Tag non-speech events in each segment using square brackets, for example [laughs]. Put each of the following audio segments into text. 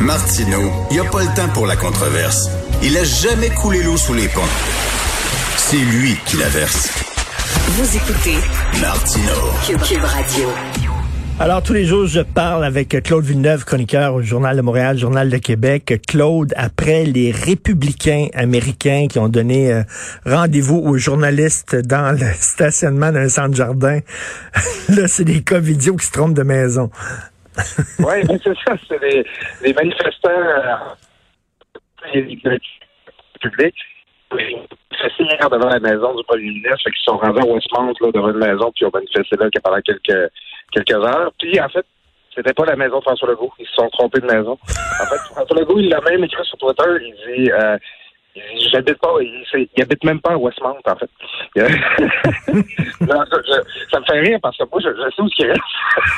Martineau, il n'y a pas le temps pour la controverse. Il a jamais coulé l'eau sous les ponts. C'est lui qui la verse. Vous écoutez Martineau. Cube, Radio. Alors, tous les jours, je parle avec Claude Villeneuve, chroniqueur au Journal de Montréal, Journal de Québec. Claude, après les républicains américains qui ont donné euh, rendez-vous aux journalistes dans le [laughs] stationnement d'un centre jardin, [laughs] là, c'est des cas vidéo qui se trompent de maison. [laughs] oui, c'est ça. C'est des, des manifestants euh, publics hier devant la maison du premier ministre, qui sont rendus à Westmount là, devant une maison, puis ont manifesté là pendant quelques quelques heures. Puis en fait, c'était pas la maison de François Legault. Ils se sont trompés de maison. En fait, François Legault, il l'a même écrit sur Twitter. Il dit euh, J'habite pas, il, habite même pas à Westmount, en fait. [laughs] non, je, ça me fait rire parce que moi, je, je sais où il reste. [laughs]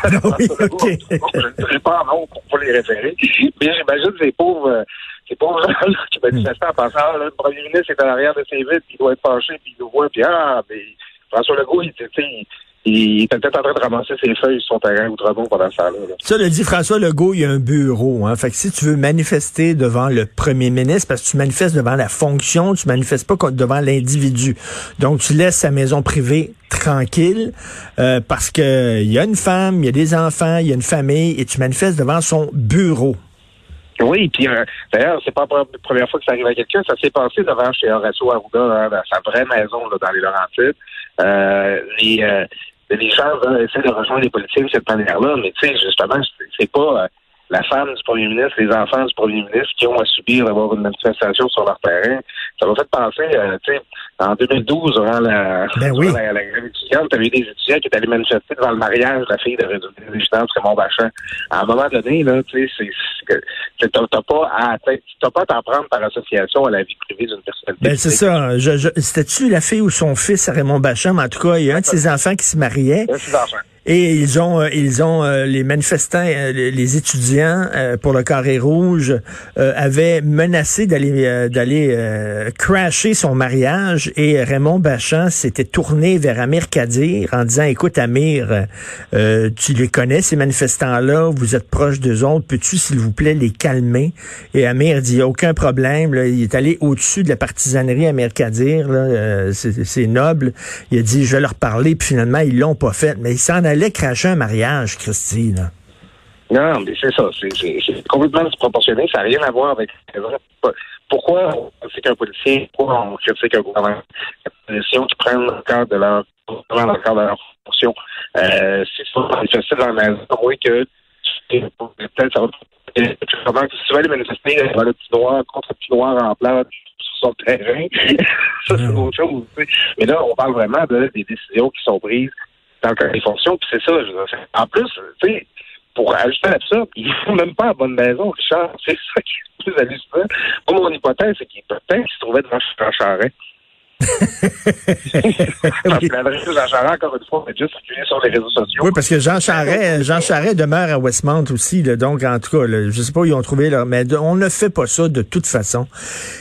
Ah oui, [laughs] okay. je ne pas en nom pour pas les référer. Mais j'imagine ces pauvres, ces pauvres gens là, qui manifestaient en pensant, ah, là, le premier ministre est à l'arrière de ses puis il doit être fâché, puis il nous voit, puis ah, mais François Legault, il, il, était peut-être en train de ramasser ses feuilles sur son terrain Outremont pendant ce temps-là. Ça le dit François Legault, il y a un bureau. Hein. Fait que si tu veux manifester devant le premier ministre, parce que tu manifestes devant la fonction, tu manifestes pas devant l'individu. Donc tu laisses sa maison privée tranquille euh, parce que il y a une femme, il y a des enfants, il y a une famille et tu manifestes devant son bureau. Oui, puis euh, d'ailleurs, c'est pas la première fois que ça arrive à quelqu'un. Ça s'est passé devant chez Horacio Arruda, hein, dans sa vraie maison là, dans les Laurentides. Euh, les, euh, les gens essaient de rejoindre les politiciens de cette manière-là, mais tu sais, justement, c'est pas euh, la femme du premier ministre, les enfants du premier ministre qui ont à subir d'avoir une manifestation sur leur terrain. Ça m'a fait penser, euh, tu sais, en 2012, durant la, ben oui. la, la, grève étudiante, tu avais des étudiants qui étaient allés manifester devant le mariage de la fille de résidence Raymond Bachand. À un moment donné, là, tu sais, c'est t'as pas à t'as pas à t'en prendre par association à la vie privée d'une personne. Ben c'est ça. Je, je, C'était-tu la fille ou son fils à Raymond Bachand? Mais en tout cas, il y a un de ses enfants qui se mariait. Et ils ont, euh, ils ont euh, les manifestants, euh, les étudiants pour le carré rouge avaient menacé d'aller d'aller crasher son mariage. Et Raymond Bachand s'était tourné vers Amir Kadir en disant "Écoute Amir, tu les connais ces manifestants-là, vous êtes proche d'eux autres, peux-tu s'il vous plaît les calmer? Et Amir dit "Aucun problème." Il est allé au-dessus de la partisanerie Amir Kadir, c'est noble. Il a dit "Je vais leur parler." Puis finalement ils l'ont pas fait, mais il s'en allait cracher un mariage, Christine. Non, mais c'est ça. C'est complètement disproportionné. Ça n'a rien à voir avec. Pourquoi on critique un policier? Pourquoi on critique un gouvernement? La position qui prennent le cadre de leur, dans le cadre de leur fonction. Euh, c'est ça, manifester dans la maison. Oui, que peut-être ça va comment tu vas aller manifester dans le petit noir contre le petit noir en place sur son terrain, [laughs] ça c'est autre chose. Mais là, on parle vraiment de, des décisions qui sont prises dans les fonctions, puis c'est ça. en plus, tu sais, pour ajouter à ça, [laughs] il ne faut même pas à bonne maison, Richard. C'est ça qui est le plus hallucinant. Moi, mon hypothèse, c'est qu'il peut-être qu'il se trouvait devant Charest. [laughs] parce que l'adresse de Jean Charest, encore une fois, est juste circulée sur les réseaux sociaux. Oui, parce que Jean Charest, Jean Charest demeure à Westmount aussi, là, donc en tout cas, là, je sais pas où ils ont trouvé leur, mais on ne fait pas ça de toute façon.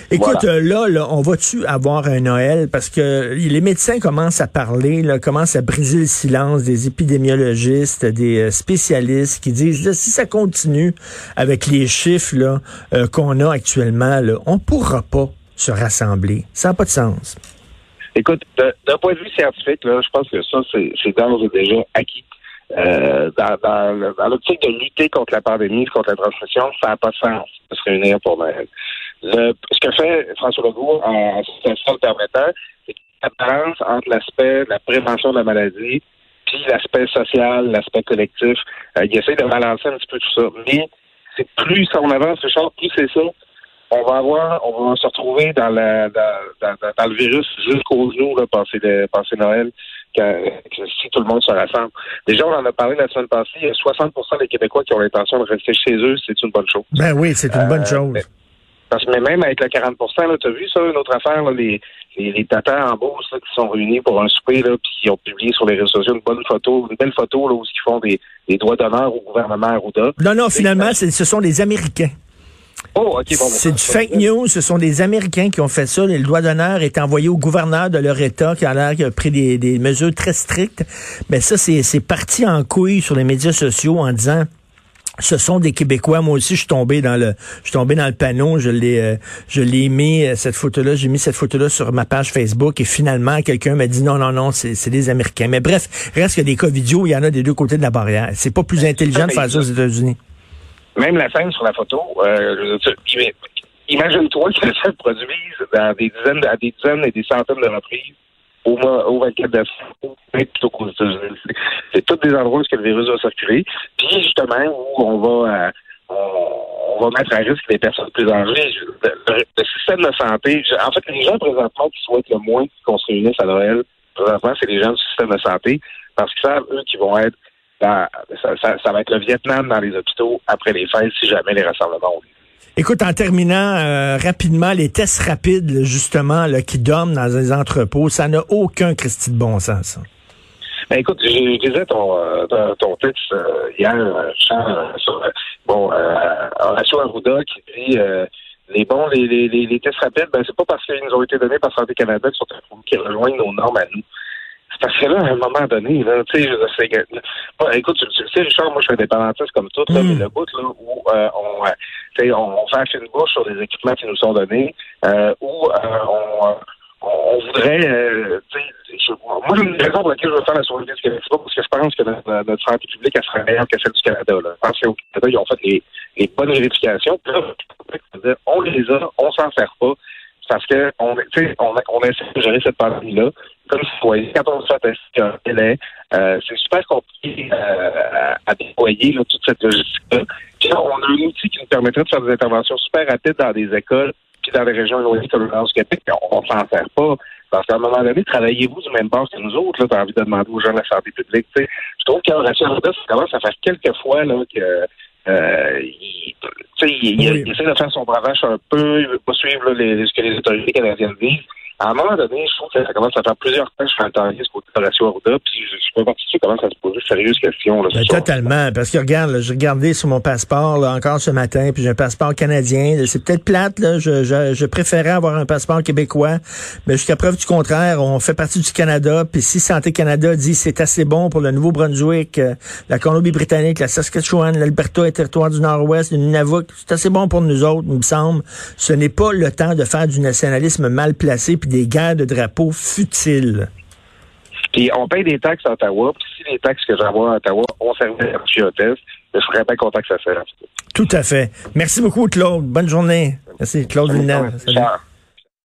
Écoute, voilà. là, là, on va-tu avoir un Noël? Parce que les médecins commencent à parler, là, commencent à briser le silence des épidémiologistes, des spécialistes qui disent là, si ça continue avec les chiffres là euh, qu'on a actuellement, là, on pourra pas se rassembler. Ça n'a pas de sens. Écoute, d'un point de vue scientifique, là, je pense que ça, c'est d'ores et déjà acquis. Euh, dans, dans, dans l'optique de lutter contre la pandémie, contre la transmission, ça n'a pas de sens de se réunir pour Noël. Le, ce que fait François Legault en, situation permettant, c'est la balance entre l'aspect de la prévention de la maladie puis l'aspect social, l'aspect collectif. Euh, il essaie de balancer un petit peu tout ça. Mais c'est plus on avance, Richard, plus c'est ça, on va avoir, on va se retrouver dans, la, dans, dans, dans le virus jusqu'au jour, là, passer, de, Noël, que, que, si tout le monde se rassemble. Déjà, on en a parlé la semaine passée, il y a 60% des Québécois qui ont l'intention de rester chez eux, c'est une bonne chose. Ben oui, c'est une bonne euh, chose. Mais, parce que même avec le 40 tu as vu ça, une autre affaire, là, les, les, les tatas en bourse là, qui sont réunis pour un souper, là, puis qui ont publié sur les réseaux sociaux une bonne photo, une belle photo là, où ils font des, des droits d'honneur au gouvernement Arruda. Non, non, finalement, ce sont des Américains. Oh, okay, bon, c'est du fake news. Ce sont des Américains qui ont fait ça. Le doigt d'honneur est envoyé au gouverneur de leur État qui a l'air qui a pris des, des, mesures très strictes. Mais ça, c'est parti en couille sur les médias sociaux en disant ce sont des Québécois. Moi aussi, je suis tombé dans le, je suis tombé dans le panneau. Je l'ai, euh, je l'ai mis euh, cette photo-là. J'ai mis cette photo-là sur ma page Facebook et finalement, quelqu'un m'a dit non, non, non, c'est, des Américains. Mais bref, reste que des cas vidéo, il y en a des deux côtés de la barrière. C'est pas plus intelligent de faire ça aux États-Unis. Même la scène sur la photo, euh, imagine-toi que ça se produise dans des dizaines, à des dizaines et des centaines de reprises au, au 24 décembre, plutôt qu'aux États-Unis. C'est tous des endroits où le virus va circuler. Puis justement, où on va euh, on, va mettre à risque les personnes plus âgées. Le, système de santé, en fait, les gens présentement qui souhaitent le moins qu'on se réunisse à Noël, présentement, c'est les gens du système de santé, parce qu'ils savent, eux, qu'ils vont être dans, ça, ça, va être le Vietnam dans les hôpitaux après les fêtes si jamais les rassemblements ont lieu. Écoute, en terminant euh, rapidement, les tests rapides, justement, là, qui dorment dans les entrepôts, ça n'a aucun Christie de bon sens. Ben, écoute, je, disais ton, euh, ton texte euh, hier, Charles, sur bon, Horacio Arruda qui dit les bons, les, les, les, tests rapides, ben c'est pas parce qu'ils nous ont été donnés par Santé Canada qu'ils sont qui rejoignent nos normes à nous. Parce que là, à un moment donné, là, tu sais, je sais que, écoute, tu, sais, Richard, moi, je des parenthèses comme tout, là, mm. mais le bout, là, où euh, on, euh, on, on fait une bouche sur les équipements qui nous sont donnés, euh, où euh, on, on voudrait, euh, je, moi, une raison pour laquelle je veux faire la soirée du Québec, c'est pas parce que je pense que notre, notre santé publique, elle serait meilleure que celle du Canada. Là. Je pense qu'au Canada, ils ont fait les, les bonnes vérifications. Puis là, on les a, on s'en sert pas parce que on, on, on essaie de gérer cette pandémie-là comme citoyen. Quand on se fait un délai, euh, c'est super compliqué euh, à déployer là, toute cette logistique-là. On a un outil qui nous permettrait de faire des interventions super rapides dans des écoles puis dans les régions éloignées comme le nord du Québec, on s'en sert pas. Parce qu'à un moment donné, travaillez-vous du même base que nous autres, là, t'as envie de demander aux gens de la santé publique. sais. Je trouve qu'en ça commence à faire quelques fois là, que euh, il, il, essaie de faire son bravage un peu, il veut pas suivre là, les, ce que les autorités canadiennes disent à un moment donné, je trouve que ça commence à faire plusieurs temps que je fais un côté d'Horacio Arruda, puis je, peux voir tout commence à se poser de sérieuses questions. Là, ben, totalement, parce que regarde, j'ai regardé sur mon passeport là, encore ce matin, puis j'ai un passeport canadien. C'est peut-être plate, là, je, je, je, préférais avoir un passeport québécois, mais jusqu'à preuve du contraire, on fait partie du Canada, puis si Santé Canada dit c'est assez bon pour le Nouveau-Brunswick, euh, la Colombie-Britannique, la Saskatchewan, l'Alberta et territoire du Nord-Ouest, le Nunavut, c'est assez bon pour nous autres, il me semble. Ce n'est pas le temps de faire du nationalisme mal placé, puis des guerres de drapeaux futiles. Puis on paye des taxes à Ottawa, puis si les taxes que j'envoie à Ottawa ont servi à test, je serais bien content que ça serve. Tout à fait. Merci beaucoup, Claude. Bonne journée. Merci, Claude Villeneuve.